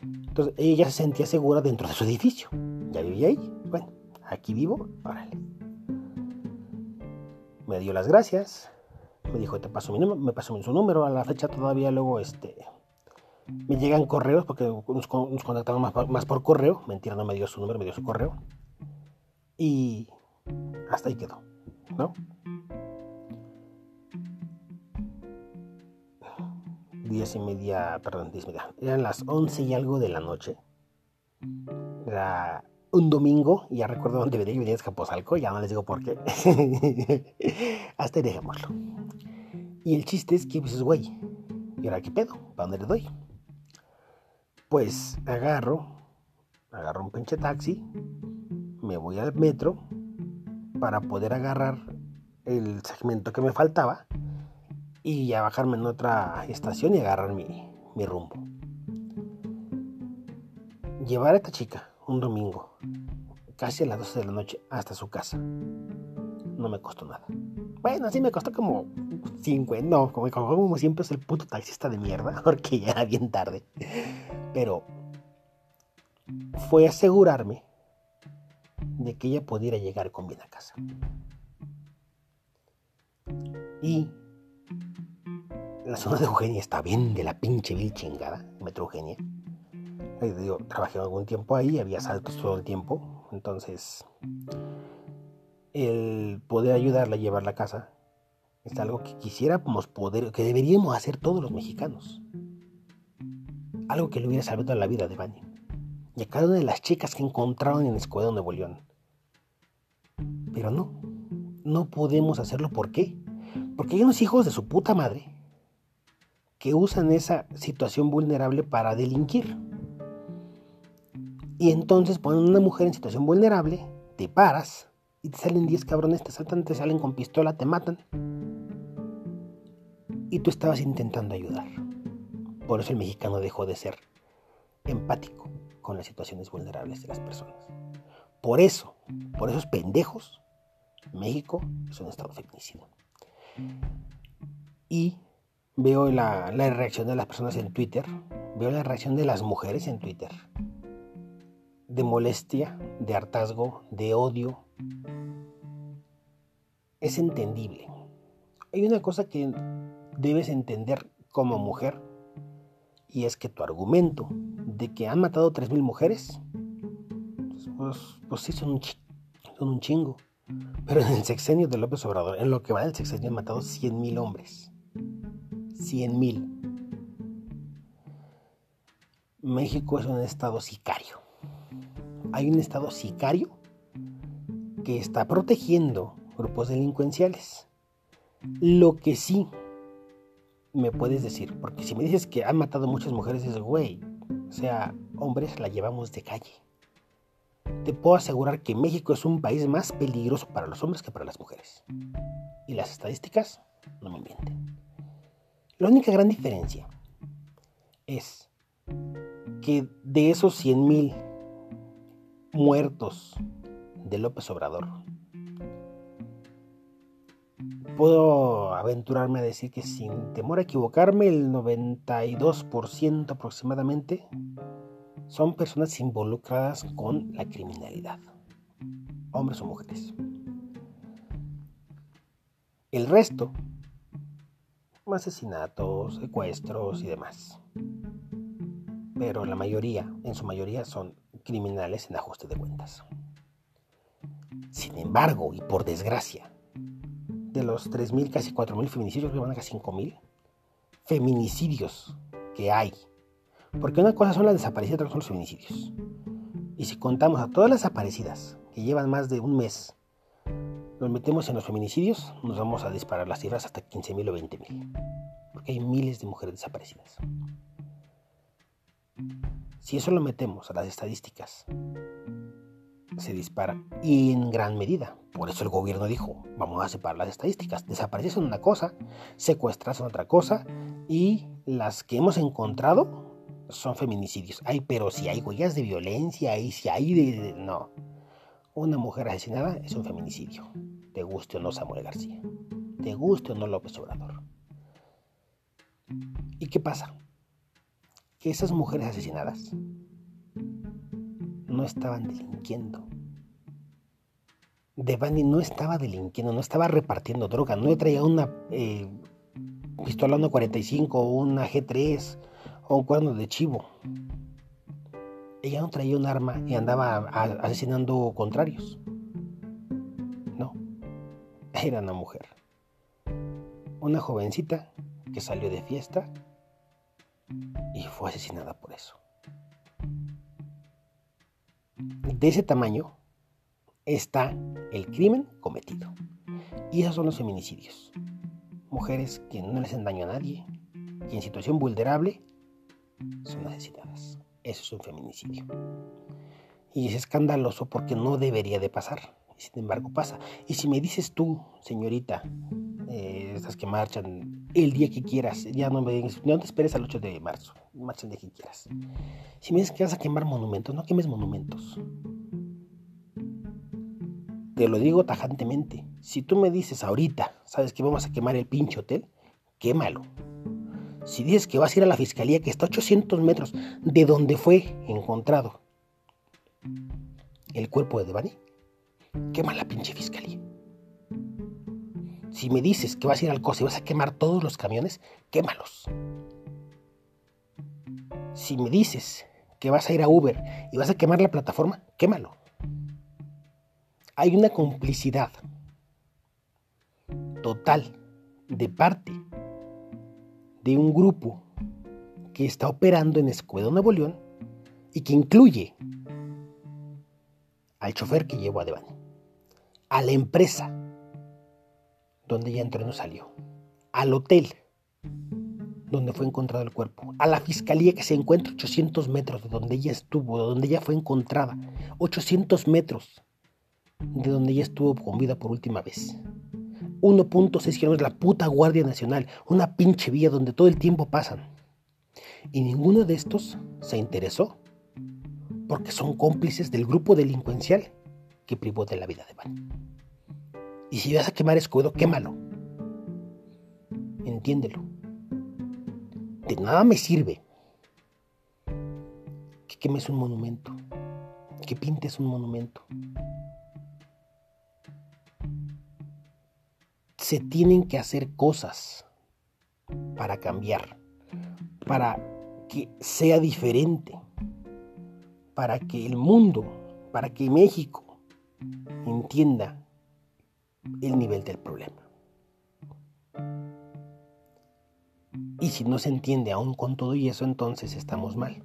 Entonces ella se sentía segura dentro de su edificio. Ya vivía ahí. Bueno, aquí vivo, órale. Me dio las gracias. Me dijo, te paso mi número, me pasó su número. A la fecha todavía luego este, me llegan correos porque nos, contactaron más, más, por correo. Mentira, no me dio su número, me dio su correo. Y hasta ahí quedó, ¿no? diez y media, perdón, diez y media, eran las once y algo de la noche. Era un domingo, ya recuerdo dónde venía, venía de Escapozalco, ya no les digo por qué. *laughs* Hasta ahí dejémoslo. Y el chiste es que, pues, güey, ¿y ahora qué pedo? ¿Para dónde le doy? Pues agarro, agarro un pinche taxi, me voy al metro para poder agarrar el segmento que me faltaba y ya bajarme en otra estación y agarrar mi, rumbo. Llevar a esta chica un domingo, casi a las 12 de la noche, hasta su casa, no me costó nada. Bueno, sí me costó como 50, no, como, siempre es el puto taxista de mierda, *laughs* porque ya era bien tarde. Pero fue asegurarme de que ella pudiera llegar con bien a casa. Y la zona de Eugenia está bien de la pinche vil chingada, Metro Eugenia. Trabajé algún tiempo ahí, había saltos todo el tiempo, entonces el poder ayudarla a llevar la casa es algo que quisiéramos poder, que deberíamos hacer todos los mexicanos. Algo que le hubiera salvado la vida de Bani. Y a cada una de las chicas que encontraron en el escuadrón de Nuevo León. Pero no, no podemos hacerlo. ¿Por qué? Porque hay unos hijos de su puta madre que usan esa situación vulnerable para delinquir. Y entonces ponen una mujer en situación vulnerable, te paras y te salen 10 cabrones, te saltan, te salen con pistola, te matan. Y tú estabas intentando ayudar. Por eso el mexicano dejó de ser empático con las situaciones vulnerables de las personas. Por eso, por esos pendejos, México es un estado feminicida. Y veo la, reacción de las personas en Twitter, veo la reacción de las mujeres en Twitter, de molestia, de hartazgo, de odio. Es entendible. Hay una cosa que debes entender como mujer y es que tu argumento de que han matado 3.000 mujeres mujeres, pues, pues sí, son un, son un chingo. Pero en el sexenio de López Obrador, en lo que va del sexenio, han matado 100 mil hombres. 100 mil. México es un estado sicario. Hay un estado sicario que está protegiendo grupos delincuenciales. Lo que sí me puedes decir, porque si me dices que han matado muchas mujeres, es güey, o sea, hombres la llevamos de calle. Te puedo asegurar que México es un país más peligroso para los hombres que para las mujeres. Y las estadísticas no me mienten. La única gran diferencia es que de esos 100.000 muertos de López Obrador, puedo aventurarme a decir que sin temor a equivocarme, el 92% aproximadamente son personas involucradas con la criminalidad, hombres o mujeres. El resto, asesinatos, secuestros y demás. Pero la mayoría, en su mayoría, son criminales en ajuste de cuentas. Sin embargo, y por desgracia, de los 3.000, casi 4.000 feminicidios, que van a casi 5.000 feminicidios que hay. Porque una cosa son las desaparecidas, otra son los feminicidios. Y si contamos a todas las desaparecidas que llevan más de un mes, los metemos en los feminicidios, nos vamos a disparar las cifras hasta 15.000 o 20.000. Porque hay miles de mujeres desaparecidas. Si eso lo metemos a las estadísticas, se dispara y en gran medida. Por eso el gobierno dijo, vamos a separar las estadísticas. Desaparecidas son una cosa, secuestras son otra cosa y las que hemos encontrado son feminicidios. Ay, pero si hay huellas de violencia y si hay de... No. Una mujer asesinada es un feminicidio. Te guste o no Samuel García. Te guste o no López Obrador. ¿Y qué pasa? Que esas mujeres asesinadas no estaban delinquiendo. Devani no estaba delinquiendo, no estaba repartiendo droga, no traía una eh, pistola 1.45 o una G3 o un cuerno de chivo. Ella no traía un arma y andaba asesinando contrarios. No, era una mujer. Una jovencita que salió de fiesta y fue asesinada por eso de ese tamaño está el crimen cometido. Y esos son los feminicidios. Mujeres que no les hacen daño a nadie y en situación vulnerable son asesinadas. Eso es un feminicidio. Y es escandaloso porque no debería de pasar. sin embargo pasa. Y si me dices tú, señorita, eh, estas que marchan el día que quieras, ya no, me, te esperes al 8 de marzo, marcha el día que quieras. Si me dices que vas a quemar monumentos, no quemes monumentos. Te lo digo tajantemente. Si tú me dices ahorita, sabes que vamos a quemar el pinche hotel, quémalo. Si dices que vas a ir a la fiscalía que está a 800 metros de donde fue encontrado el cuerpo de Devani, quema la pinche fiscalía. Si me dices que vas a ir al COSE y vas a quemar todos los camiones, quémalos. Si me dices que vas a ir a Uber y vas a quemar la plataforma, quémalo. Hay una complicidad total de parte de un grupo que está operando en Escuedo Nuevo León y que incluye al chofer que llevó a Devani, a la empresa donde ella entró y no salió, al hotel donde fue encontrado el cuerpo, a la fiscalía que se encuentra 800 metros de donde ella estuvo, de donde ella fue encontrada, 800 metros de donde ella estuvo con vida por última vez. 1.6 kilómetros, la puta Guardia Nacional, una pinche vía donde todo el tiempo pasan. Y ninguno de estos se interesó, porque son cómplices del grupo delincuencial que privó de la vida de Van. Y si vas a quemar escudo, quémalo. Entiéndelo. De nada me sirve que quemes un monumento, que pintes un monumento. Se tienen que hacer cosas para cambiar, para que sea diferente, para que el mundo para que México entienda el nivel del problema. Y si no se entiende aún con todo y eso, entonces estamos mal.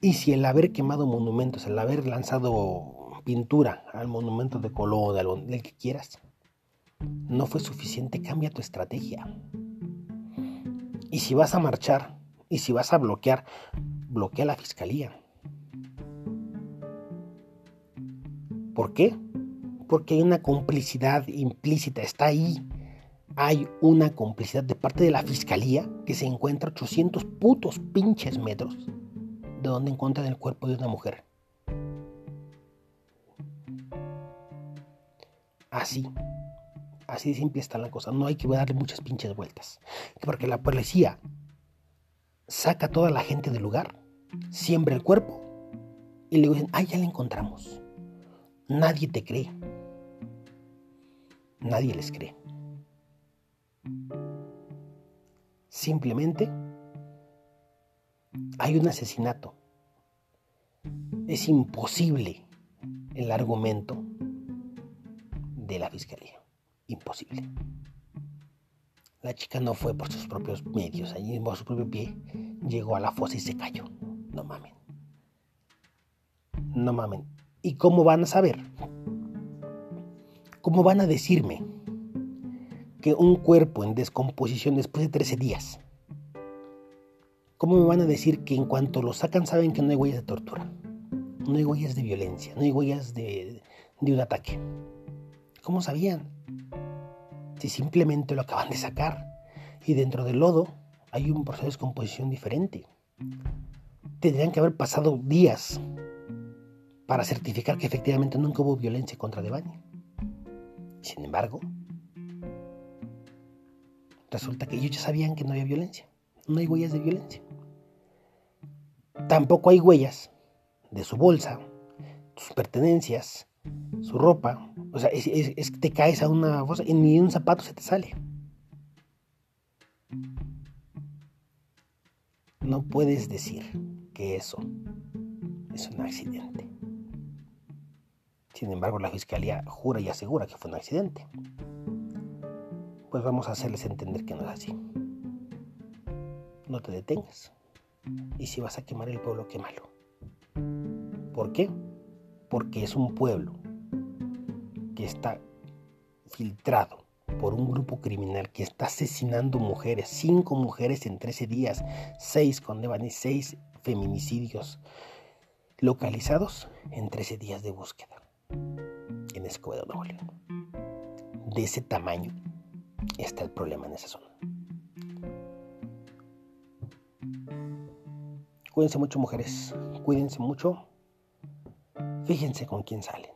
Y si el haber quemado monumentos, el haber lanzado pintura al monumento de Colón, del que quieras, no fue suficiente, cambia tu estrategia. Y si vas a marchar, y si vas a bloquear, bloquea la fiscalía. ¿Por qué? Porque hay una complicidad implícita, está ahí. Hay una complicidad de parte de la fiscalía que se encuentra 800 putos pinches metros de donde encuentran el cuerpo de una mujer. Así, así de simple está la cosa. No hay que darle muchas pinches vueltas. Porque la policía saca a toda la gente del lugar, siembra el cuerpo y le dicen, ay, ya la encontramos. Nadie te cree. Nadie les cree. Simplemente hay un asesinato. Es imposible el argumento de la fiscalía. Imposible. La chica no fue por sus propios medios, allí por su propio pie llegó a la fosa y se cayó. No mamen. No mamen. ¿Y cómo van a saber? ¿Cómo van a decirme que un cuerpo en descomposición después de 13 días? ¿Cómo me van a decir que en cuanto lo sacan saben que no hay huellas de tortura? No hay huellas de violencia, no hay huellas de, un ataque. ¿Cómo sabían? Si simplemente lo acaban de sacar y dentro del lodo hay un proceso de descomposición diferente. Tendrían que haber pasado días para certificar que efectivamente nunca hubo violencia contra Devani. Sin embargo, resulta que ellos ya sabían que no había violencia. No hay huellas de violencia. Tampoco hay huellas de su bolsa, sus pertenencias, su ropa. O sea, es, que te caes a una cosa y ni un zapato se te sale. No puedes decir que eso es un accidente. Sin embargo, la fiscalía jura y asegura que fue un accidente. Pues vamos a hacerles entender que no es así. No te detengas. Y si vas a quemar el pueblo, quémalo. ¿Por qué? Porque es un pueblo que está filtrado por un grupo criminal que está asesinando mujeres, cinco mujeres en 13 días, seis con y seis feminicidios localizados en 13 días de búsqueda en Escobedo, Nuevo León. De ese tamaño está el problema en esa zona. Cuídense mucho mujeres, cuídense mucho, fíjense con quién salen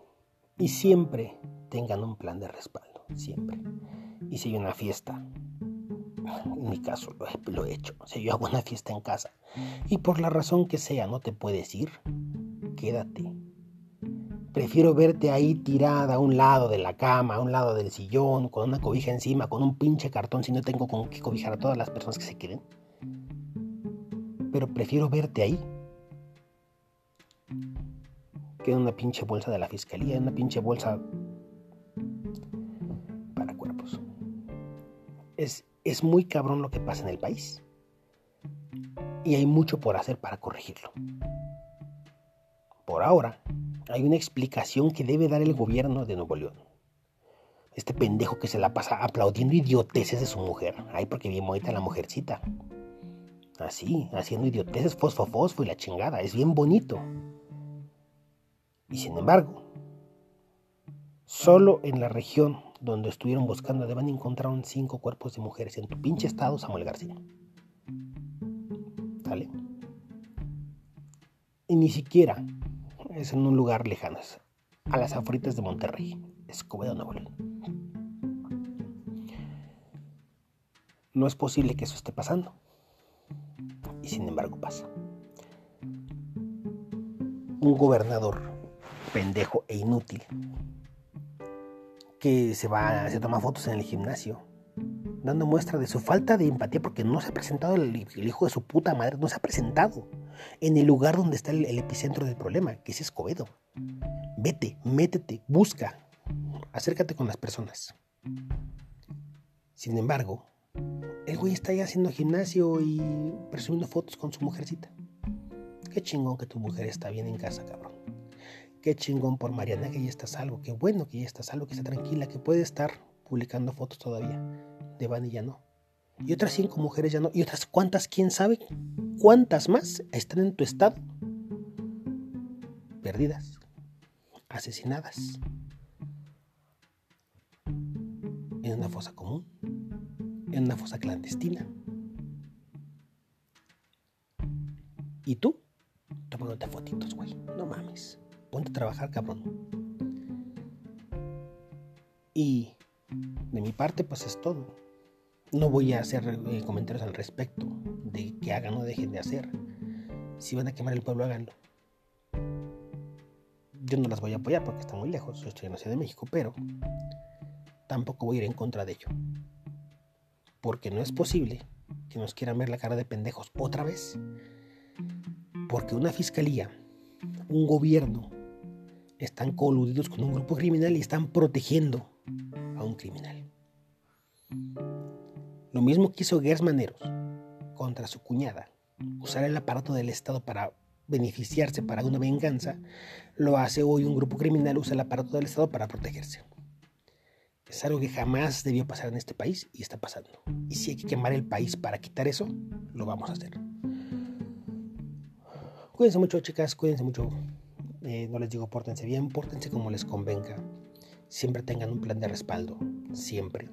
y siempre tengan un plan de respaldo, siempre. Y si hay una fiesta, en mi caso lo he, lo he hecho, si yo hago una fiesta en casa y por la razón que sea no te puedes ir, quédate Prefiero verte ahí tirada a un lado de la cama, a un lado del sillón, con una cobija encima, con un pinche cartón si no tengo con qué cobijar a todas las personas que se queden. Pero prefiero verte ahí que en una pinche bolsa de la fiscalía, en una pinche bolsa para cuerpos. Es, es muy cabrón lo que pasa en el país. Y hay mucho por hacer para corregirlo. Por ahora, hay una explicación que debe dar el gobierno de Nuevo León. Este pendejo que se la pasa aplaudiendo idioteces de su mujer. Ay, porque bien bonita la mujercita. Así, haciendo idioteces, fosfo, fosfo y la chingada. Es bien bonito. Y sin embargo, solo en la región donde estuvieron buscando a encontraron cinco cuerpos de mujeres en tu pinche estado, Samuel García. ¿Vale? Y ni siquiera es en un lugar lejano, a las afueras de Monterrey, Escobedo, Nuevo. No es posible que eso esté pasando. Y sin embargo pasa. Un gobernador pendejo e inútil que se va, se toma fotos en el gimnasio, dando muestra de su falta de empatía porque no se ha presentado el hijo de su puta madre, no se ha presentado en el lugar donde está el, epicentro del problema, que es Escobedo. Vete, métete, busca, acércate con las personas. Sin embargo, el güey está ya haciendo gimnasio y presumiendo fotos con su mujercita. Qué chingón que tu mujer está bien en casa, cabrón. Qué chingón por Mariana que ya está salvo. Qué bueno que ya está salvo, que está tranquila, que puede estar publicando fotos todavía. De Van y ya no. Y otras cinco mujeres ya no. Y otras cuántas, quién sabe, cuántas más están en tu estado. Perdidas. Asesinadas. En una fosa común. En una fosa clandestina. ¿Y tú? Tomándote fotitos, güey. No mames. Ponte a trabajar, cabrón. Y de mi parte, pues es todo. No voy a hacer eh, comentarios al respecto de que hagan o dejen de hacer. Si van a quemar el pueblo, háganlo. Yo no las voy a apoyar porque está muy lejos. Yo estoy en la Ciudad de México, pero tampoco voy a ir en contra de ello. Porque no es posible que nos quieran ver la cara de pendejos otra vez. Porque una fiscalía, un gobierno, están coludidos con un grupo criminal y están protegiendo a un criminal. Lo mismo que hizo Gers Maneros contra su cuñada, usar el aparato del Estado para beneficiarse para una venganza, lo hace hoy un grupo criminal, usa el aparato del Estado para protegerse. Es algo que jamás debió pasar en este país y está pasando. Y si hay que quemar el país para quitar eso, lo vamos a hacer. Cuídense mucho, chicas, cuídense mucho. Eh, no les digo pórtense bien, pórtense como les convenga. Siempre tengan un plan de respaldo, siempre.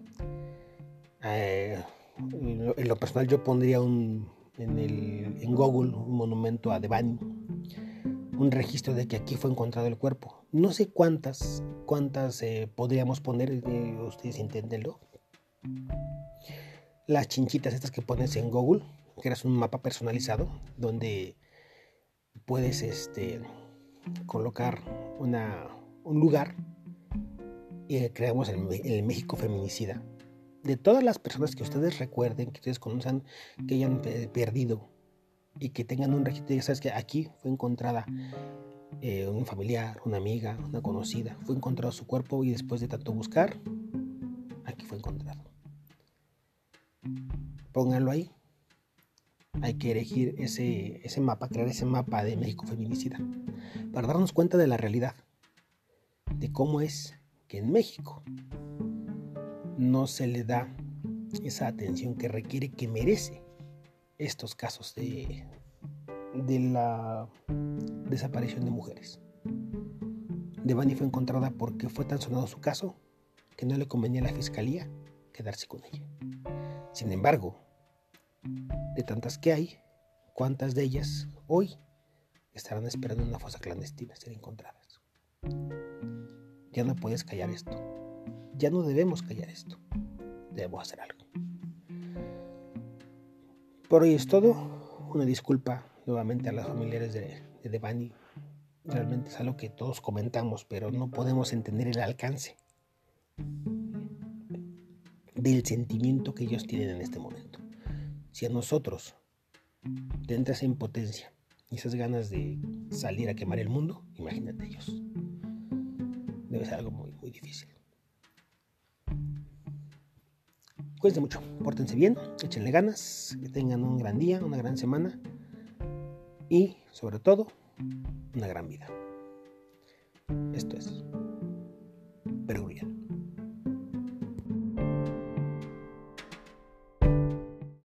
Eh, en lo personal yo pondría un, en, el, en Google un monumento a Devani, un registro de que aquí fue encontrado el cuerpo. No sé cuántas, cuántas eh, podríamos poner, ustedes inténtenlo. Las chinchitas estas que pones en Google, que eras un mapa personalizado, donde puedes este, colocar una, un lugar y creamos el, México feminicida. De todas las personas que ustedes recuerden, que ustedes conozcan, que hayan perdido y que tengan un registro, ya sabes que aquí fue encontrada eh, un familiar, una amiga, una conocida, fue encontrado su cuerpo y después de tanto buscar, aquí fue encontrado. Pónganlo ahí. Hay que elegir ese, ese mapa, crear ese mapa de México feminicida para darnos cuenta de la realidad, de cómo es que en México no se le da esa atención que requiere, que merece estos casos de, de la desaparición de mujeres. Devani fue encontrada porque fue tan sonado su caso que no le convenía a la fiscalía quedarse con ella. Sin embargo, de tantas que hay, ¿cuántas de ellas hoy estarán esperando en una fosa clandestina ser encontradas. Ya no puedes callar esto. Ya no debemos callar esto. Debemos hacer algo. Por hoy es todo. Una disculpa nuevamente a las familiares de, de Devani. Realmente es algo que todos comentamos, pero no podemos entender el alcance del sentimiento que ellos tienen en este momento. Si a nosotros, de entra esa impotencia, y esas ganas de salir a quemar el mundo, imagínate ellos. Debe ser algo muy, muy difícil. Cuídense mucho, pórtense bien, échenle ganas, que tengan un gran día, una gran semana y, sobre todo, una gran vida. Esto es Perugrial.